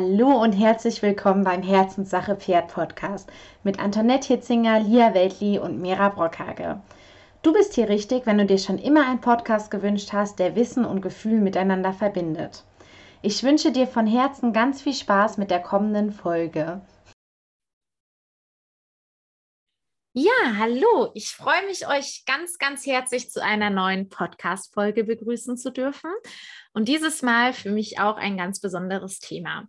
Hallo und herzlich willkommen beim Herzenssache Pferd Podcast mit Antoinette Hitzinger, Lia Weltli und Mira Brockhage. Du bist hier richtig, wenn du dir schon immer einen Podcast gewünscht hast, der Wissen und Gefühl miteinander verbindet. Ich wünsche dir von Herzen ganz viel Spaß mit der kommenden Folge. Ja, hallo. Ich freue mich, euch ganz, ganz herzlich zu einer neuen Podcast-Folge begrüßen zu dürfen. Und dieses Mal für mich auch ein ganz besonderes Thema.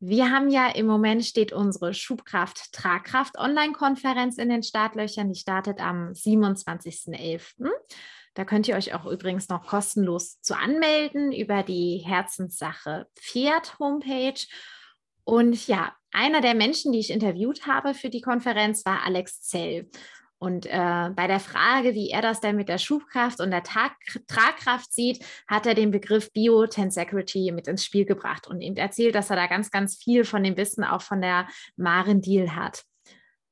Wir haben ja im Moment steht unsere Schubkraft Tragkraft Online-Konferenz in den Startlöchern. Die startet am 27.11. Da könnt ihr euch auch übrigens noch kostenlos zu anmelden über die Herzenssache Pferd Homepage. Und ja, einer der Menschen, die ich interviewt habe für die Konferenz, war Alex Zell. Und äh, bei der Frage, wie er das denn mit der Schubkraft und der Tag Tragkraft sieht, hat er den Begriff Bio-Tensegrity mit ins Spiel gebracht und ihm erzählt, dass er da ganz, ganz viel von dem Wissen auch von der Maren Deal hat.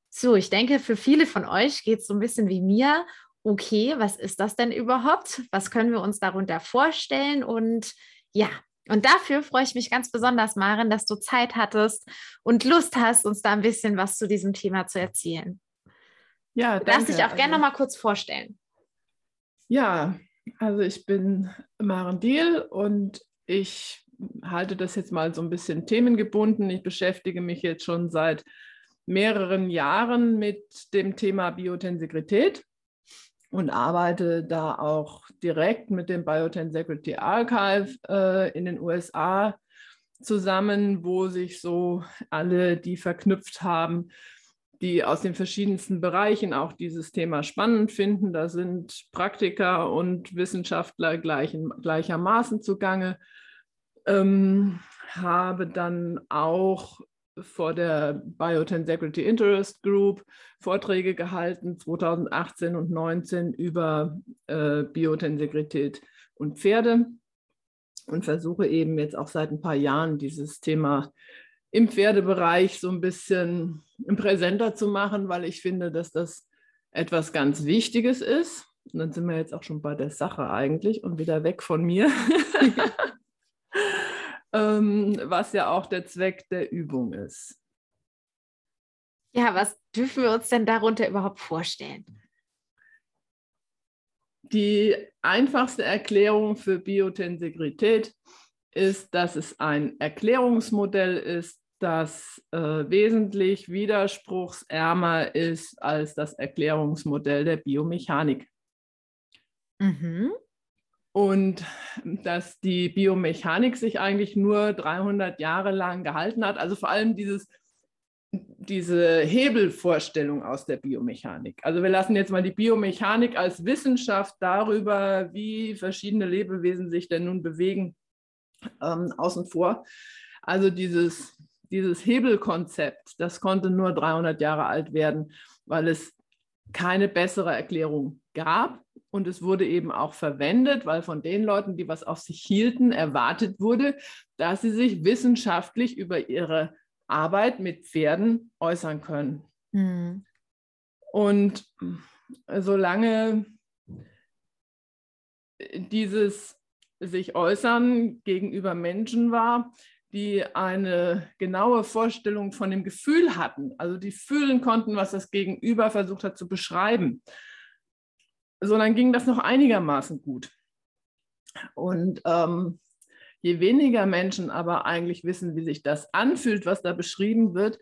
So, ich denke, für viele von euch geht es so ein bisschen wie mir. Okay, was ist das denn überhaupt? Was können wir uns darunter vorstellen? Und ja, und dafür freue ich mich ganz besonders, Maren, dass du Zeit hattest und Lust hast, uns da ein bisschen was zu diesem Thema zu erzählen. Ja, du darfst dich auch also, gerne noch mal kurz vorstellen. Ja, also ich bin Maren Diel und ich halte das jetzt mal so ein bisschen themengebunden. Ich beschäftige mich jetzt schon seit mehreren Jahren mit dem Thema Biotensegrität und arbeite da auch direkt mit dem Biotensecurity Archive äh, in den USA zusammen, wo sich so alle, die verknüpft haben, die aus den verschiedensten Bereichen auch dieses Thema spannend finden. Da sind Praktiker und Wissenschaftler gleichen, gleichermaßen zugange. Ähm, habe dann auch vor der Biotensegrity Interest Group Vorträge gehalten, 2018 und 2019 über äh, Biotensegrität und Pferde und versuche eben jetzt auch seit ein paar Jahren dieses Thema im Pferdebereich so ein bisschen präsenter zu machen, weil ich finde, dass das etwas ganz Wichtiges ist. Und dann sind wir jetzt auch schon bei der Sache eigentlich und wieder weg von mir. ähm, was ja auch der Zweck der Übung ist. Ja, was dürfen wir uns denn darunter überhaupt vorstellen? Die einfachste Erklärung für Biotensegrität ist, dass es ein Erklärungsmodell ist, das äh, wesentlich widerspruchsärmer ist als das Erklärungsmodell der Biomechanik. Mhm und dass die Biomechanik sich eigentlich nur 300 Jahre lang gehalten hat. Also vor allem dieses, diese Hebelvorstellung aus der Biomechanik. Also wir lassen jetzt mal die Biomechanik als Wissenschaft darüber, wie verschiedene Lebewesen sich denn nun bewegen, ähm, außen vor. Also dieses, dieses Hebelkonzept, das konnte nur 300 Jahre alt werden, weil es keine bessere Erklärung gab. Und es wurde eben auch verwendet, weil von den Leuten, die was auf sich hielten, erwartet wurde, dass sie sich wissenschaftlich über ihre Arbeit mit Pferden äußern können. Mhm. Und solange dieses sich äußern gegenüber Menschen war, die eine genaue Vorstellung von dem Gefühl hatten, also die fühlen konnten, was das Gegenüber versucht hat zu beschreiben, so dann ging das noch einigermaßen gut. Und ähm, je weniger Menschen aber eigentlich wissen, wie sich das anfühlt, was da beschrieben wird,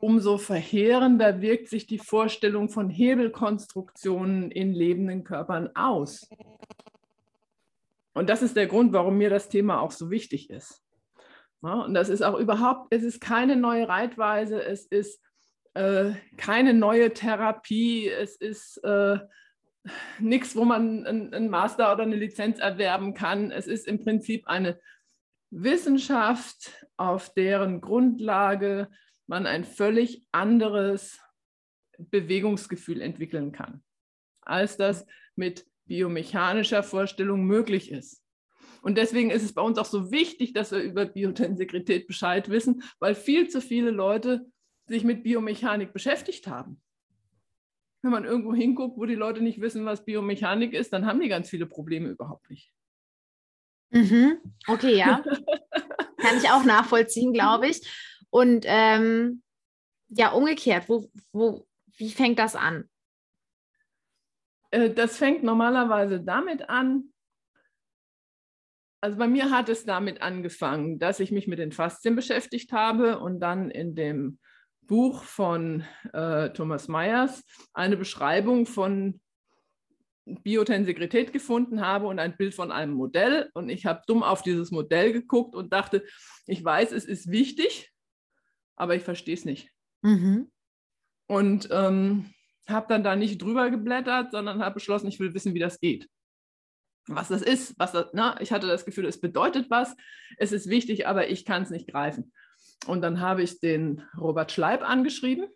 umso verheerender wirkt sich die Vorstellung von Hebelkonstruktionen in lebenden Körpern aus. Und das ist der Grund, warum mir das Thema auch so wichtig ist. Ja, und das ist auch überhaupt, es ist keine neue Reitweise, es ist äh, keine neue Therapie, es ist äh, nichts, wo man einen Master oder eine Lizenz erwerben kann. Es ist im Prinzip eine Wissenschaft, auf deren Grundlage man ein völlig anderes Bewegungsgefühl entwickeln kann, als das mit biomechanischer Vorstellung möglich ist. Und deswegen ist es bei uns auch so wichtig, dass wir über Biotensegrität Bescheid wissen, weil viel zu viele Leute sich mit Biomechanik beschäftigt haben wenn man irgendwo hinguckt, wo die Leute nicht wissen, was Biomechanik ist, dann haben die ganz viele Probleme überhaupt nicht. Mhm. Okay, ja. Kann ich auch nachvollziehen, glaube ich. Und ähm, ja, umgekehrt, wo, wo, wie fängt das an? Äh, das fängt normalerweise damit an, also bei mir hat es damit angefangen, dass ich mich mit den Faszien beschäftigt habe und dann in dem Buch von äh, Thomas Myers eine Beschreibung von Biotensegrität gefunden habe und ein Bild von einem Modell. Und ich habe dumm auf dieses Modell geguckt und dachte, ich weiß, es ist wichtig, aber ich verstehe es nicht. Mhm. Und ähm, habe dann da nicht drüber geblättert, sondern habe beschlossen, ich will wissen, wie das geht. Was das ist, was das, na, ich hatte das Gefühl, es bedeutet was, es ist wichtig, aber ich kann es nicht greifen. Und dann habe ich den Robert Schleib angeschrieben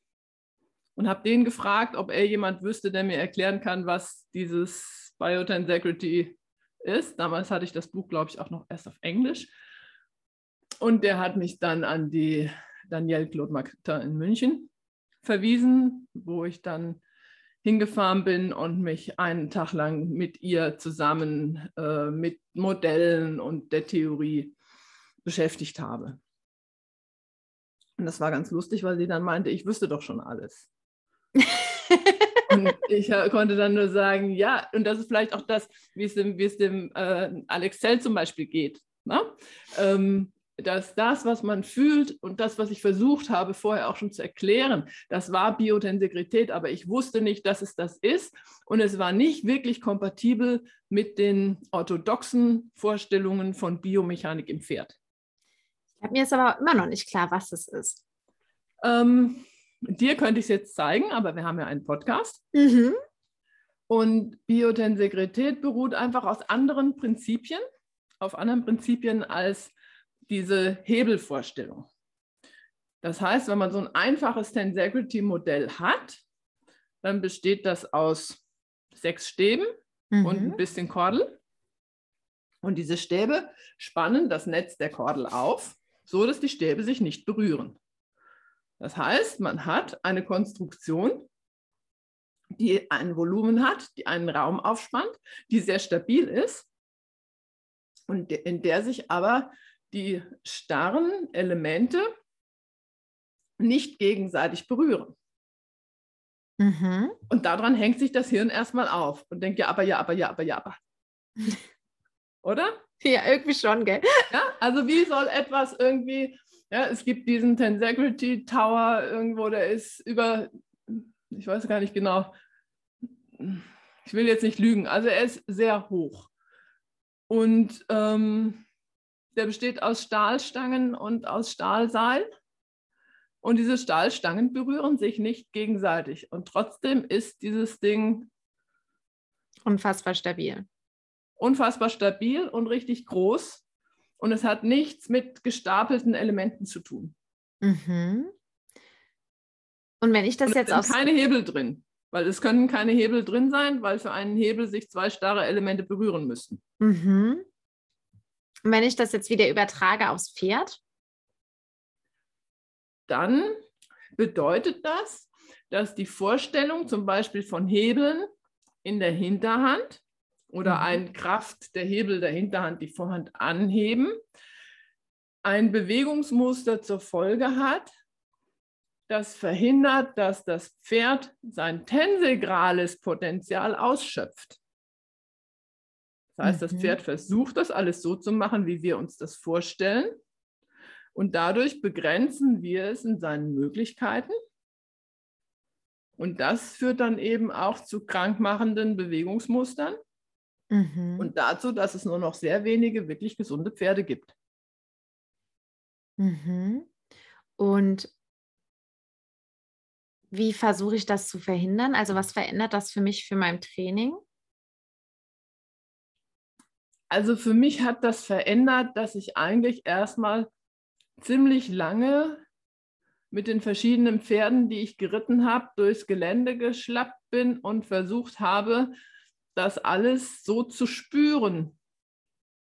und habe den gefragt, ob er jemand wüsste, der mir erklären kann, was dieses Biotensegrity ist. Damals hatte ich das Buch, glaube ich, auch noch erst auf Englisch. Und der hat mich dann an die Danielle Claude Martin in München verwiesen, wo ich dann hingefahren bin und mich einen Tag lang mit ihr zusammen äh, mit Modellen und der Theorie beschäftigt habe. Und das war ganz lustig, weil sie dann meinte, ich wüsste doch schon alles. und ich konnte dann nur sagen, ja, und das ist vielleicht auch das, wie es dem, wie es dem äh, Alex Zell zum Beispiel geht. Ne? Ähm, dass das, was man fühlt und das, was ich versucht habe, vorher auch schon zu erklären, das war Biotensegrität, aber ich wusste nicht, dass es das ist. Und es war nicht wirklich kompatibel mit den orthodoxen Vorstellungen von Biomechanik im Pferd. Mir ist aber immer noch nicht klar, was es ist. Ähm, dir könnte ich es jetzt zeigen, aber wir haben ja einen Podcast. Mhm. Und Biotensegrität beruht einfach aus anderen Prinzipien, auf anderen Prinzipien als diese Hebelvorstellung. Das heißt, wenn man so ein einfaches Tensegrity-Modell hat, dann besteht das aus sechs Stäben mhm. und ein bisschen Kordel. Und diese Stäbe spannen das Netz der Kordel auf, so dass die Stäbe sich nicht berühren. Das heißt, man hat eine Konstruktion, die ein Volumen hat, die einen Raum aufspannt, die sehr stabil ist und in der sich aber die starren Elemente nicht gegenseitig berühren. Mhm. Und daran hängt sich das Hirn erstmal auf und denkt, ja, aber, ja, aber, ja, aber, ja, aber. Oder? Ja, irgendwie schon, gell? Ja, also wie soll etwas irgendwie ja, es gibt diesen Tensegrity Tower irgendwo, der ist über, ich weiß gar nicht genau, ich will jetzt nicht lügen, also er ist sehr hoch. Und ähm, der besteht aus Stahlstangen und aus Stahlseil. Und diese Stahlstangen berühren sich nicht gegenseitig. Und trotzdem ist dieses Ding unfassbar stabil. Unfassbar stabil und richtig groß und es hat nichts mit gestapelten Elementen zu tun. Mhm. Und wenn ich das jetzt aus. keine Hebel drin, weil es können keine Hebel drin sein, weil für einen Hebel sich zwei starre Elemente berühren müssten. Mhm. Und wenn ich das jetzt wieder übertrage aufs Pferd? Dann bedeutet das, dass die Vorstellung zum Beispiel von Hebeln in der Hinterhand oder mhm. ein Kraft der Hebel der Hinterhand die Vorhand anheben, ein Bewegungsmuster zur Folge hat, das verhindert, dass das Pferd sein tensegrales Potenzial ausschöpft. Das heißt, mhm. das Pferd versucht das alles so zu machen, wie wir uns das vorstellen. Und dadurch begrenzen wir es in seinen Möglichkeiten. Und das führt dann eben auch zu krankmachenden Bewegungsmustern. Mhm. Und dazu, dass es nur noch sehr wenige wirklich gesunde Pferde gibt. Mhm. Und wie versuche ich das zu verhindern? Also was verändert das für mich für mein Training? Also für mich hat das verändert, dass ich eigentlich erstmal ziemlich lange mit den verschiedenen Pferden, die ich geritten habe, durchs Gelände geschlappt bin und versucht habe, das alles so zu spüren,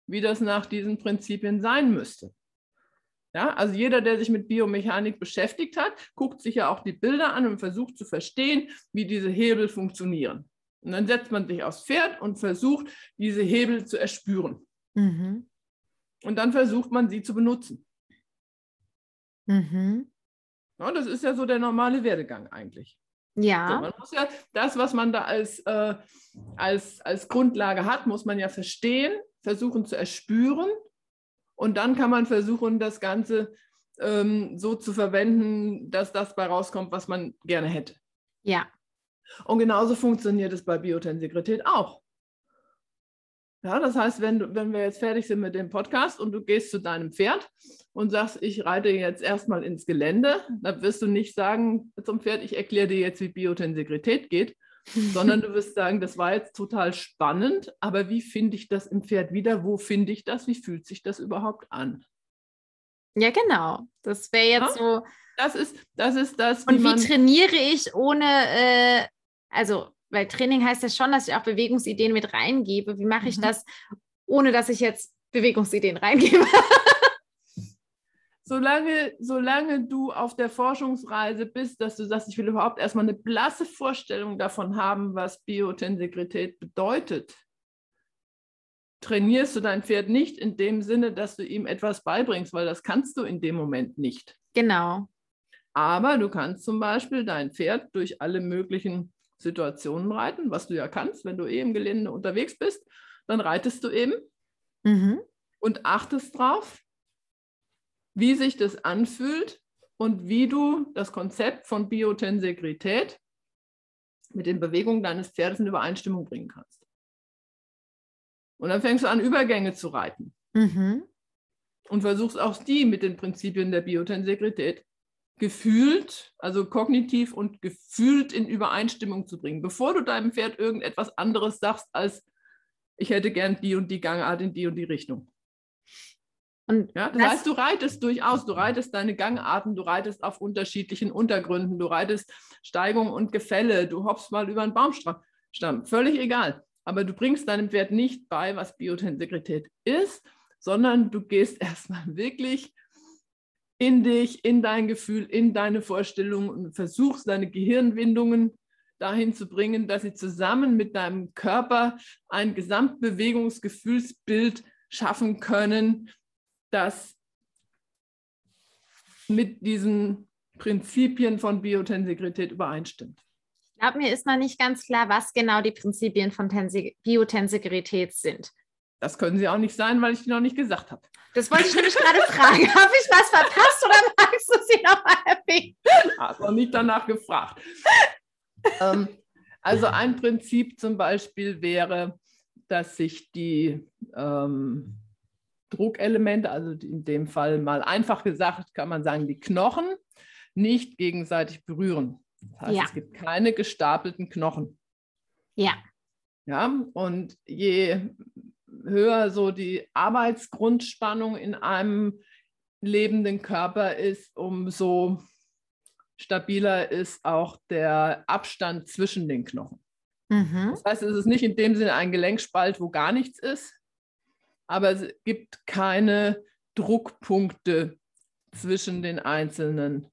wie das nach diesen Prinzipien sein müsste. Ja, also jeder, der sich mit Biomechanik beschäftigt hat, guckt sich ja auch die Bilder an und versucht zu verstehen, wie diese Hebel funktionieren. Und dann setzt man sich aufs Pferd und versucht, diese Hebel zu erspüren. Mhm. und dann versucht man sie zu benutzen. Mhm. Ja, das ist ja so der normale Werdegang eigentlich. Ja. So, man muss ja das, was man da als, äh, als, als Grundlage hat, muss man ja verstehen, versuchen zu erspüren und dann kann man versuchen, das Ganze ähm, so zu verwenden, dass das bei rauskommt, was man gerne hätte. Ja. Und genauso funktioniert es bei Biotensegrität auch. Ja, das heißt, wenn, du, wenn wir jetzt fertig sind mit dem Podcast und du gehst zu deinem Pferd und sagst, ich reite jetzt erstmal ins Gelände, dann wirst du nicht sagen zum Pferd, ich erkläre dir jetzt, wie Biotensegrität geht, sondern du wirst sagen, das war jetzt total spannend, aber wie finde ich das im Pferd wieder? Wo finde ich das? Wie fühlt sich das überhaupt an? Ja, genau. Das wäre jetzt ja? so. Das ist das. Ist das wie und wie trainiere ich ohne, äh, also, weil Training heißt ja schon, dass ich auch Bewegungsideen mit reingebe. Wie mache ich mhm. das, ohne dass ich jetzt Bewegungsideen reingebe? solange, solange du auf der Forschungsreise bist, dass du sagst, ich will überhaupt erstmal eine blasse Vorstellung davon haben, was Biotensegrität bedeutet, trainierst du dein Pferd nicht in dem Sinne, dass du ihm etwas beibringst, weil das kannst du in dem Moment nicht. Genau. Aber du kannst zum Beispiel dein Pferd durch alle möglichen Situationen reiten, was du ja kannst, wenn du eh im Gelände unterwegs bist, dann reitest du eben mhm. und achtest drauf, wie sich das anfühlt und wie du das Konzept von Biotensegrität mit den Bewegungen deines Pferdes in Übereinstimmung bringen kannst. Und dann fängst du an, Übergänge zu reiten. Mhm. Und versuchst auch die mit den Prinzipien der Biotensegrität gefühlt, also kognitiv und gefühlt in Übereinstimmung zu bringen, bevor du deinem Pferd irgendetwas anderes sagst, als ich hätte gern die und die Gangart in die und die Richtung. Und ja, das, das heißt, du reitest durchaus, du reitest deine Gangarten, du reitest auf unterschiedlichen Untergründen, du reitest Steigung und Gefälle, du hoppst mal über einen Baumstamm, völlig egal. Aber du bringst deinem Pferd nicht bei, was Biotensegrität ist, sondern du gehst erstmal wirklich in dich, in dein Gefühl, in deine Vorstellung und versuchst deine Gehirnwindungen dahin zu bringen, dass sie zusammen mit deinem Körper ein Gesamtbewegungsgefühlsbild schaffen können, das mit diesen Prinzipien von Biotensegrität übereinstimmt. Ich glaube, mir ist noch nicht ganz klar, was genau die Prinzipien von Tense Biotensegrität sind. Das können sie auch nicht sein, weil ich die noch nicht gesagt habe. Das wollte ich nämlich gerade fragen. Habe ich was verpasst oder magst du sie noch mal erwähnen? Hast noch nicht danach gefragt. ähm, also ein Prinzip zum Beispiel wäre, dass sich die ähm, Druckelemente, also in dem Fall mal einfach gesagt, kann man sagen, die Knochen nicht gegenseitig berühren. Das heißt, ja. es gibt keine gestapelten Knochen. Ja. Ja, und je höher so die Arbeitsgrundspannung in einem lebenden Körper ist, umso stabiler ist auch der Abstand zwischen den Knochen. Mhm. Das heißt, es ist nicht in dem Sinne ein Gelenkspalt, wo gar nichts ist, aber es gibt keine Druckpunkte zwischen den einzelnen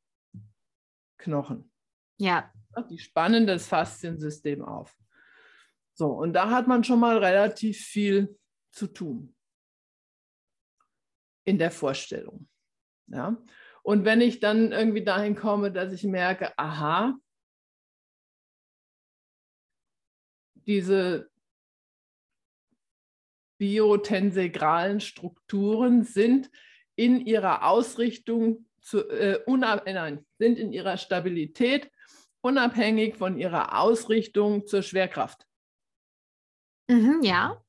Knochen. Ja. Die spannen das Fasziensystem auf. So, und da hat man schon mal relativ viel zu tun in der Vorstellung. Ja? Und wenn ich dann irgendwie dahin komme, dass ich merke, aha, diese biotensegralen Strukturen sind in ihrer Ausrichtung zu, äh, nein, sind in ihrer Stabilität unabhängig von ihrer Ausrichtung zur Schwerkraft. Mhm, ja.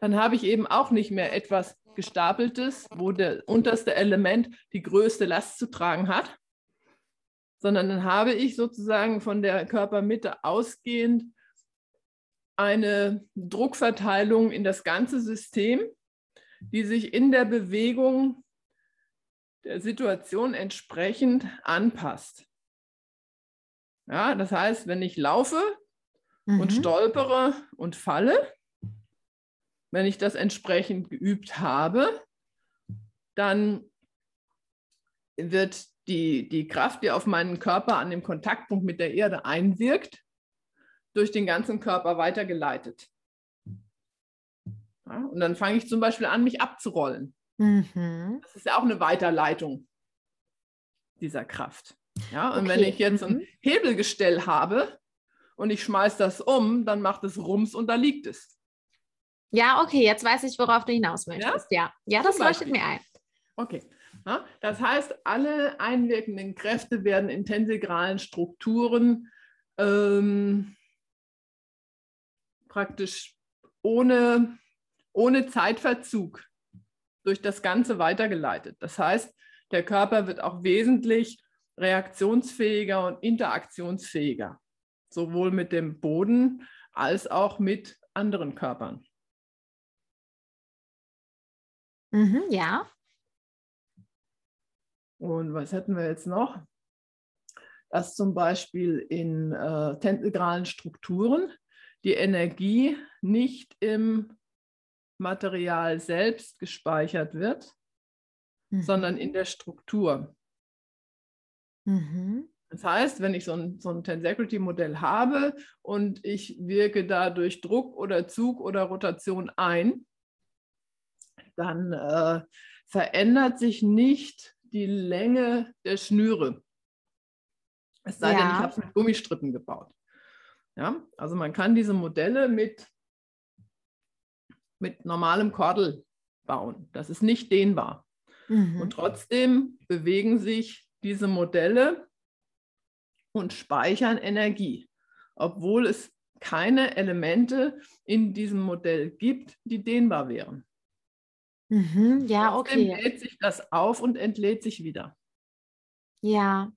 Dann habe ich eben auch nicht mehr etwas gestapeltes, wo der unterste Element die größte Last zu tragen hat, sondern dann habe ich sozusagen von der Körpermitte ausgehend eine Druckverteilung in das ganze System, die sich in der Bewegung der Situation entsprechend anpasst. Ja, das heißt, wenn ich laufe mhm. und stolpere und falle, wenn ich das entsprechend geübt habe, dann wird die, die Kraft, die auf meinen Körper an dem Kontaktpunkt mit der Erde einwirkt, durch den ganzen Körper weitergeleitet. Ja, und dann fange ich zum Beispiel an, mich abzurollen. Mhm. Das ist ja auch eine Weiterleitung dieser Kraft. Ja, und okay. wenn ich jetzt ein mhm. Hebelgestell habe und ich schmeiße das um, dann macht es Rums und da liegt es. Ja, okay, jetzt weiß ich, worauf du hinaus möchtest. Ja, ja, ja das leuchtet mir ein. Okay. Ja, das heißt, alle einwirkenden Kräfte werden in tensegralen Strukturen ähm, praktisch ohne, ohne Zeitverzug durch das Ganze weitergeleitet. Das heißt, der Körper wird auch wesentlich reaktionsfähiger und interaktionsfähiger, sowohl mit dem Boden als auch mit anderen Körpern. Mhm, ja. Und was hätten wir jetzt noch? Dass zum Beispiel in äh, tentegralen Strukturen die Energie nicht im Material selbst gespeichert wird, mhm. sondern in der Struktur. Mhm. Das heißt, wenn ich so ein, so ein Tensegrity-Modell habe und ich wirke da durch Druck oder Zug oder Rotation ein, dann äh, verändert sich nicht die Länge der Schnüre. Es sei ja. denn, ich habe es mit Gummistrippen gebaut. Ja, also man kann diese Modelle mit, mit normalem Kordel bauen. Das ist nicht dehnbar. Mhm. Und trotzdem bewegen sich diese Modelle und speichern Energie, obwohl es keine Elemente in diesem Modell gibt, die dehnbar wären. Mhm, ja, Trotzdem okay. lädt sich das auf und entlädt sich wieder. Ja.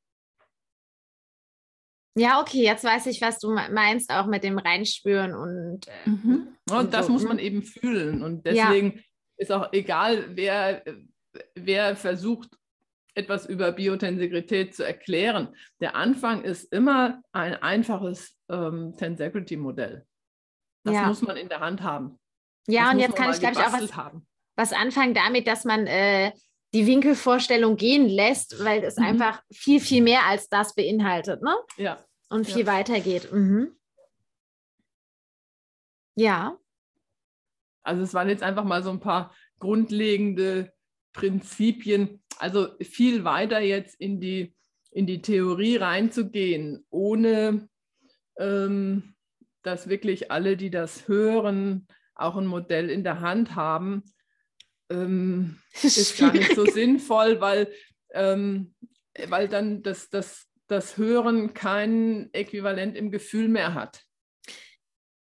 Ja, okay, jetzt weiß ich, was du meinst, auch mit dem Reinspüren und. Äh, mhm. Und, und, das so. muss man mhm. eben fühlen. Und deswegen ja. ist auch egal, wer, wer versucht, etwas über Biotensegrität zu erklären. Der Anfang ist immer ein einfaches ähm, Tensegrity-Modell. Das ja. muss man in der Hand haben. Ja, das und jetzt kann ich, glaube ich, auch was, haben was anfangen damit, dass man äh, die Winkelvorstellung gehen lässt, weil es mhm. einfach viel, viel mehr als das beinhaltet, ne? Ja. Und viel ja. weiter geht. Mhm. Ja. Also es waren jetzt einfach mal so ein paar grundlegende Prinzipien, also viel weiter jetzt in die, in die Theorie reinzugehen, ohne ähm, dass wirklich alle, die das hören, auch ein Modell in der Hand haben, ähm, ist gar nicht so sinnvoll, weil, ähm, weil dann das, das, das Hören kein Äquivalent im Gefühl mehr hat.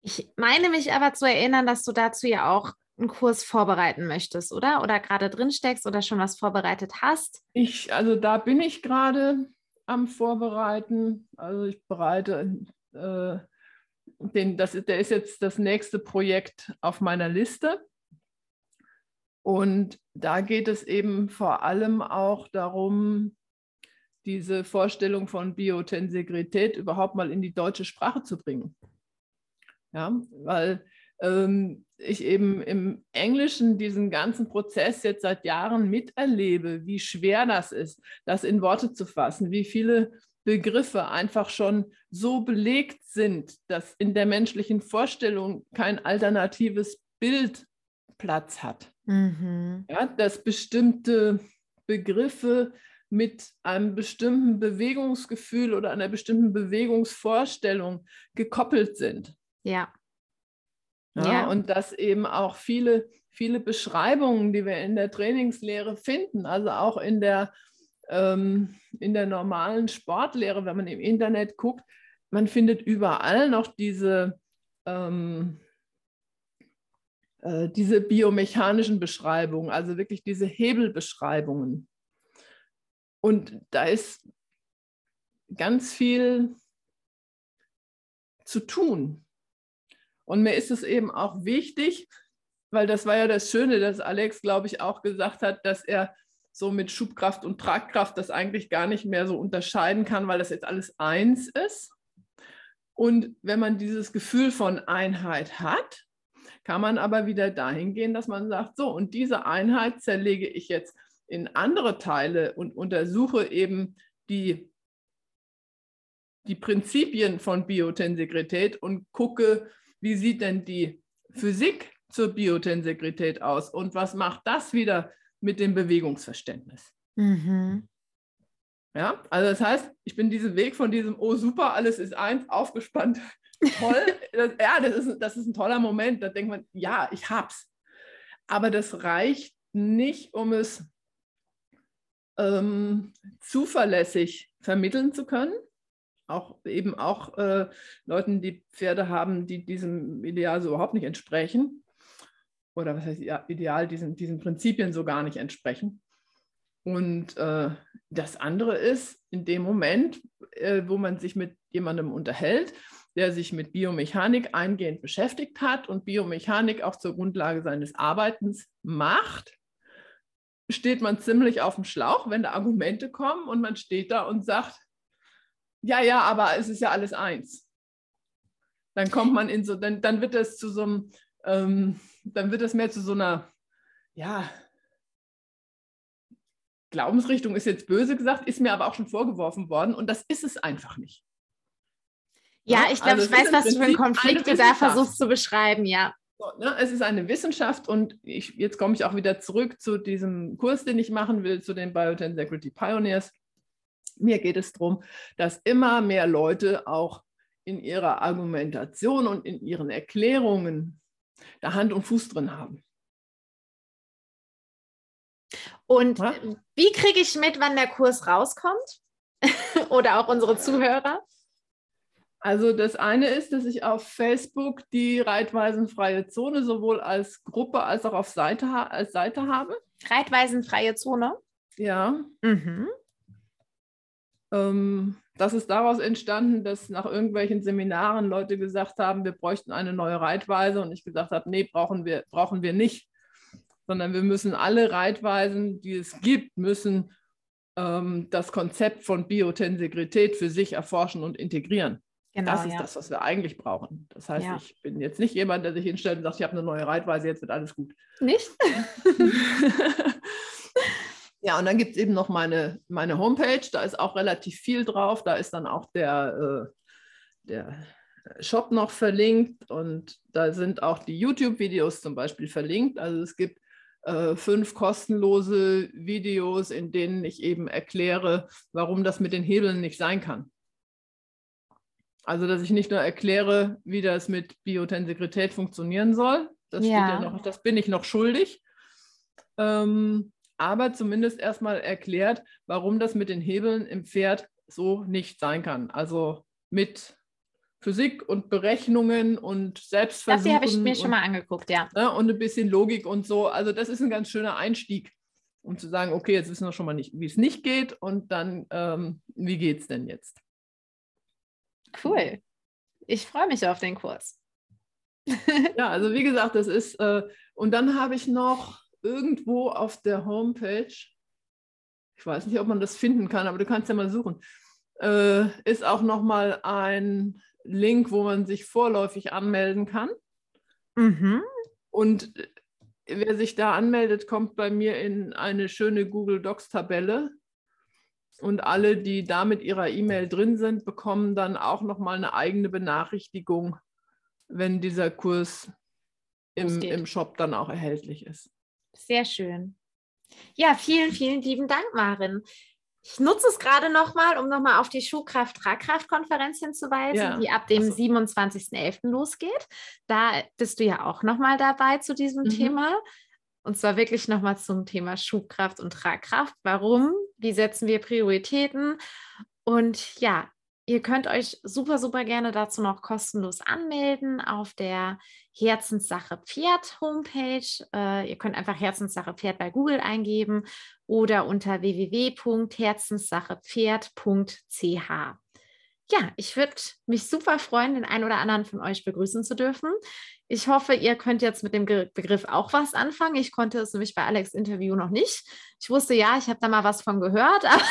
Ich meine mich aber zu erinnern, dass du dazu ja auch einen Kurs vorbereiten möchtest, oder? Oder gerade drin steckst oder schon was vorbereitet hast? Ich, also da bin ich gerade am Vorbereiten. Also ich bereite äh, den, das, der ist jetzt das nächste Projekt auf meiner Liste. Und da geht es eben vor allem auch darum, diese Vorstellung von Biotensegrität überhaupt mal in die deutsche Sprache zu bringen. Ja, weil ähm, ich eben im Englischen diesen ganzen Prozess jetzt seit Jahren miterlebe, wie schwer das ist, das in Worte zu fassen, wie viele Begriffe einfach schon so belegt sind, dass in der menschlichen Vorstellung kein alternatives Bild Platz hat. Mhm. Ja, dass bestimmte Begriffe mit einem bestimmten Bewegungsgefühl oder einer bestimmten Bewegungsvorstellung gekoppelt sind. Ja. ja. Ja, und dass eben auch viele, viele Beschreibungen, die wir in der Trainingslehre finden, also auch in der, ähm, in der normalen Sportlehre, wenn man im Internet guckt, man findet überall noch diese ähm, äh, diese biomechanischen Beschreibungen, also wirklich diese Hebelbeschreibungen. Und da ist ganz viel zu tun. Und mir ist es eben auch wichtig, weil das war ja das Schöne, dass Alex, glaube ich, auch gesagt hat, dass er so mit Schubkraft und Tragkraft das eigentlich gar nicht mehr so unterscheiden kann, weil das jetzt alles eins ist. Und wenn man dieses Gefühl von Einheit hat, kann man aber wieder dahin gehen, dass man sagt, so, und diese Einheit zerlege ich jetzt in andere Teile und untersuche eben die, die Prinzipien von Biotensegrität und gucke, wie sieht denn die Physik zur Biotensegrität aus. Und was macht das wieder mit dem Bewegungsverständnis? Mhm. Ja, also das heißt, ich bin diesen Weg von diesem, oh super, alles ist eins, aufgespannt, toll. das, ja, das ist, das ist ein toller Moment. Da denkt man, ja, ich hab's. Aber das reicht nicht, um es ähm, zuverlässig vermitteln zu können. Auch eben auch äh, Leuten, die Pferde haben, die diesem Ideal so überhaupt nicht entsprechen. Oder was heißt ja, Ideal, diesen, diesen Prinzipien so gar nicht entsprechen. Und äh, das andere ist, in dem Moment, äh, wo man sich mit jemandem unterhält, der sich mit Biomechanik eingehend beschäftigt hat und Biomechanik auch zur Grundlage seines Arbeitens macht, steht man ziemlich auf dem Schlauch, wenn da Argumente kommen und man steht da und sagt, ja, ja, aber es ist ja alles eins. Dann kommt man in so, dann, dann wird es zu so einem, ähm, dann wird es mehr zu so einer, ja, Glaubensrichtung ist jetzt böse gesagt, ist mir aber auch schon vorgeworfen worden und das ist es einfach nicht. Ja, ich glaube, also ich weiß, was du für einen Konflikt du da versuchst zu beschreiben, ja. So, ne? Es ist eine Wissenschaft und ich, jetzt komme ich auch wieder zurück zu diesem Kurs, den ich machen will, zu den Biotensecurity Pioneers. Mir geht es darum, dass immer mehr Leute auch in ihrer Argumentation und in ihren Erklärungen da Hand und Fuß drin haben. Und ja? wie kriege ich mit, wann der Kurs rauskommt? Oder auch unsere Zuhörer? Also das eine ist, dass ich auf Facebook die Reitweisenfreie Zone sowohl als Gruppe als auch auf Seite, als Seite habe. Reitweisenfreie Zone? Ja. Mhm. Ähm, das ist daraus entstanden, dass nach irgendwelchen Seminaren Leute gesagt haben, wir bräuchten eine neue Reitweise und ich gesagt habe, nee, brauchen wir, brauchen wir nicht, sondern wir müssen alle Reitweisen, die es gibt, müssen ähm, das Konzept von Biotensegrität für sich erforschen und integrieren. Genau, das ist ja. das, was wir eigentlich brauchen. Das heißt, ja. ich bin jetzt nicht jemand, der sich hinstellt und sagt, ich habe eine neue Reitweise, jetzt wird alles gut. Nicht? ja, und dann gibt es eben noch meine, meine Homepage, da ist auch relativ viel drauf. Da ist dann auch der, äh, der Shop noch verlinkt und da sind auch die YouTube-Videos zum Beispiel verlinkt. Also es gibt äh, fünf kostenlose Videos, in denen ich eben erkläre, warum das mit den Hebeln nicht sein kann. Also, dass ich nicht nur erkläre, wie das mit Biotensegrität funktionieren soll. Das, ja. Ja noch, das bin ich noch schuldig. Ähm, aber zumindest erstmal erklärt, warum das mit den Hebeln im Pferd so nicht sein kann. Also mit Physik und Berechnungen und Selbstversuchen. Das habe ich mir und, schon mal angeguckt, ja. Ne, und ein bisschen Logik und so. Also das ist ein ganz schöner Einstieg, um zu sagen, okay, jetzt wissen wir schon mal nicht, wie es nicht geht und dann, ähm, wie geht es denn jetzt? Cool. Ich freue mich auf den Kurs. ja, also wie gesagt, das ist, äh, und dann habe ich noch irgendwo auf der Homepage, ich weiß nicht, ob man das finden kann, aber du kannst ja mal suchen, äh, ist auch nochmal ein Link, wo man sich vorläufig anmelden kann. Mhm. Und wer sich da anmeldet, kommt bei mir in eine schöne Google Docs-Tabelle und alle, die da mit ihrer E-Mail drin sind, bekommen dann auch nochmal eine eigene Benachrichtigung, wenn dieser Kurs im, im Shop dann auch erhältlich ist. Sehr schön. Ja, vielen, vielen lieben Dank, Marin. Ich nutze es gerade nochmal, um nochmal auf die Schuhkraft-Tragkraft-Konferenz hinzuweisen, ja. die ab dem also. 27.11. losgeht. Da bist du ja auch nochmal dabei zu diesem mhm. Thema. Und zwar wirklich nochmal zum Thema Schubkraft und Tragkraft. Warum? Wie setzen wir Prioritäten? Und ja, ihr könnt euch super, super gerne dazu noch kostenlos anmelden auf der Herzenssache Pferd Homepage. Äh, ihr könnt einfach Herzenssache Pferd bei Google eingeben oder unter www.herzenssachepferd.ch. Ja, ich würde mich super freuen, den einen oder anderen von euch begrüßen zu dürfen. Ich hoffe, ihr könnt jetzt mit dem Begriff auch was anfangen. Ich konnte es nämlich bei Alex Interview noch nicht. Ich wusste ja, ich habe da mal was von gehört, aber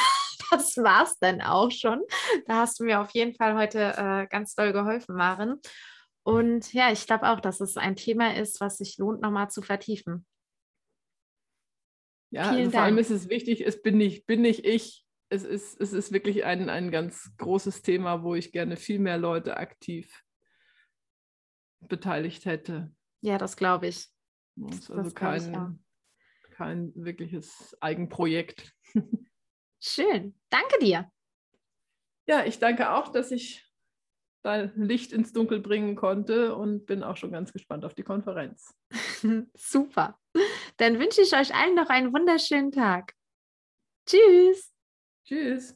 das war es dann auch schon. Da hast du mir auf jeden Fall heute äh, ganz doll geholfen, Maren. Und ja, ich glaube auch, dass es ein Thema ist, was sich lohnt, nochmal zu vertiefen. Ja, also vor allem ist es wichtig, es bin nicht, bin nicht ich. Es ist, es ist wirklich ein, ein ganz großes Thema, wo ich gerne viel mehr Leute aktiv beteiligt hätte. Ja, das glaube ich. Das ist also das kein, kein wirkliches Eigenprojekt. Schön. Danke dir. Ja, ich danke auch, dass ich dein Licht ins Dunkel bringen konnte und bin auch schon ganz gespannt auf die Konferenz. Super. Dann wünsche ich euch allen noch einen wunderschönen Tag. Tschüss. Tschüss.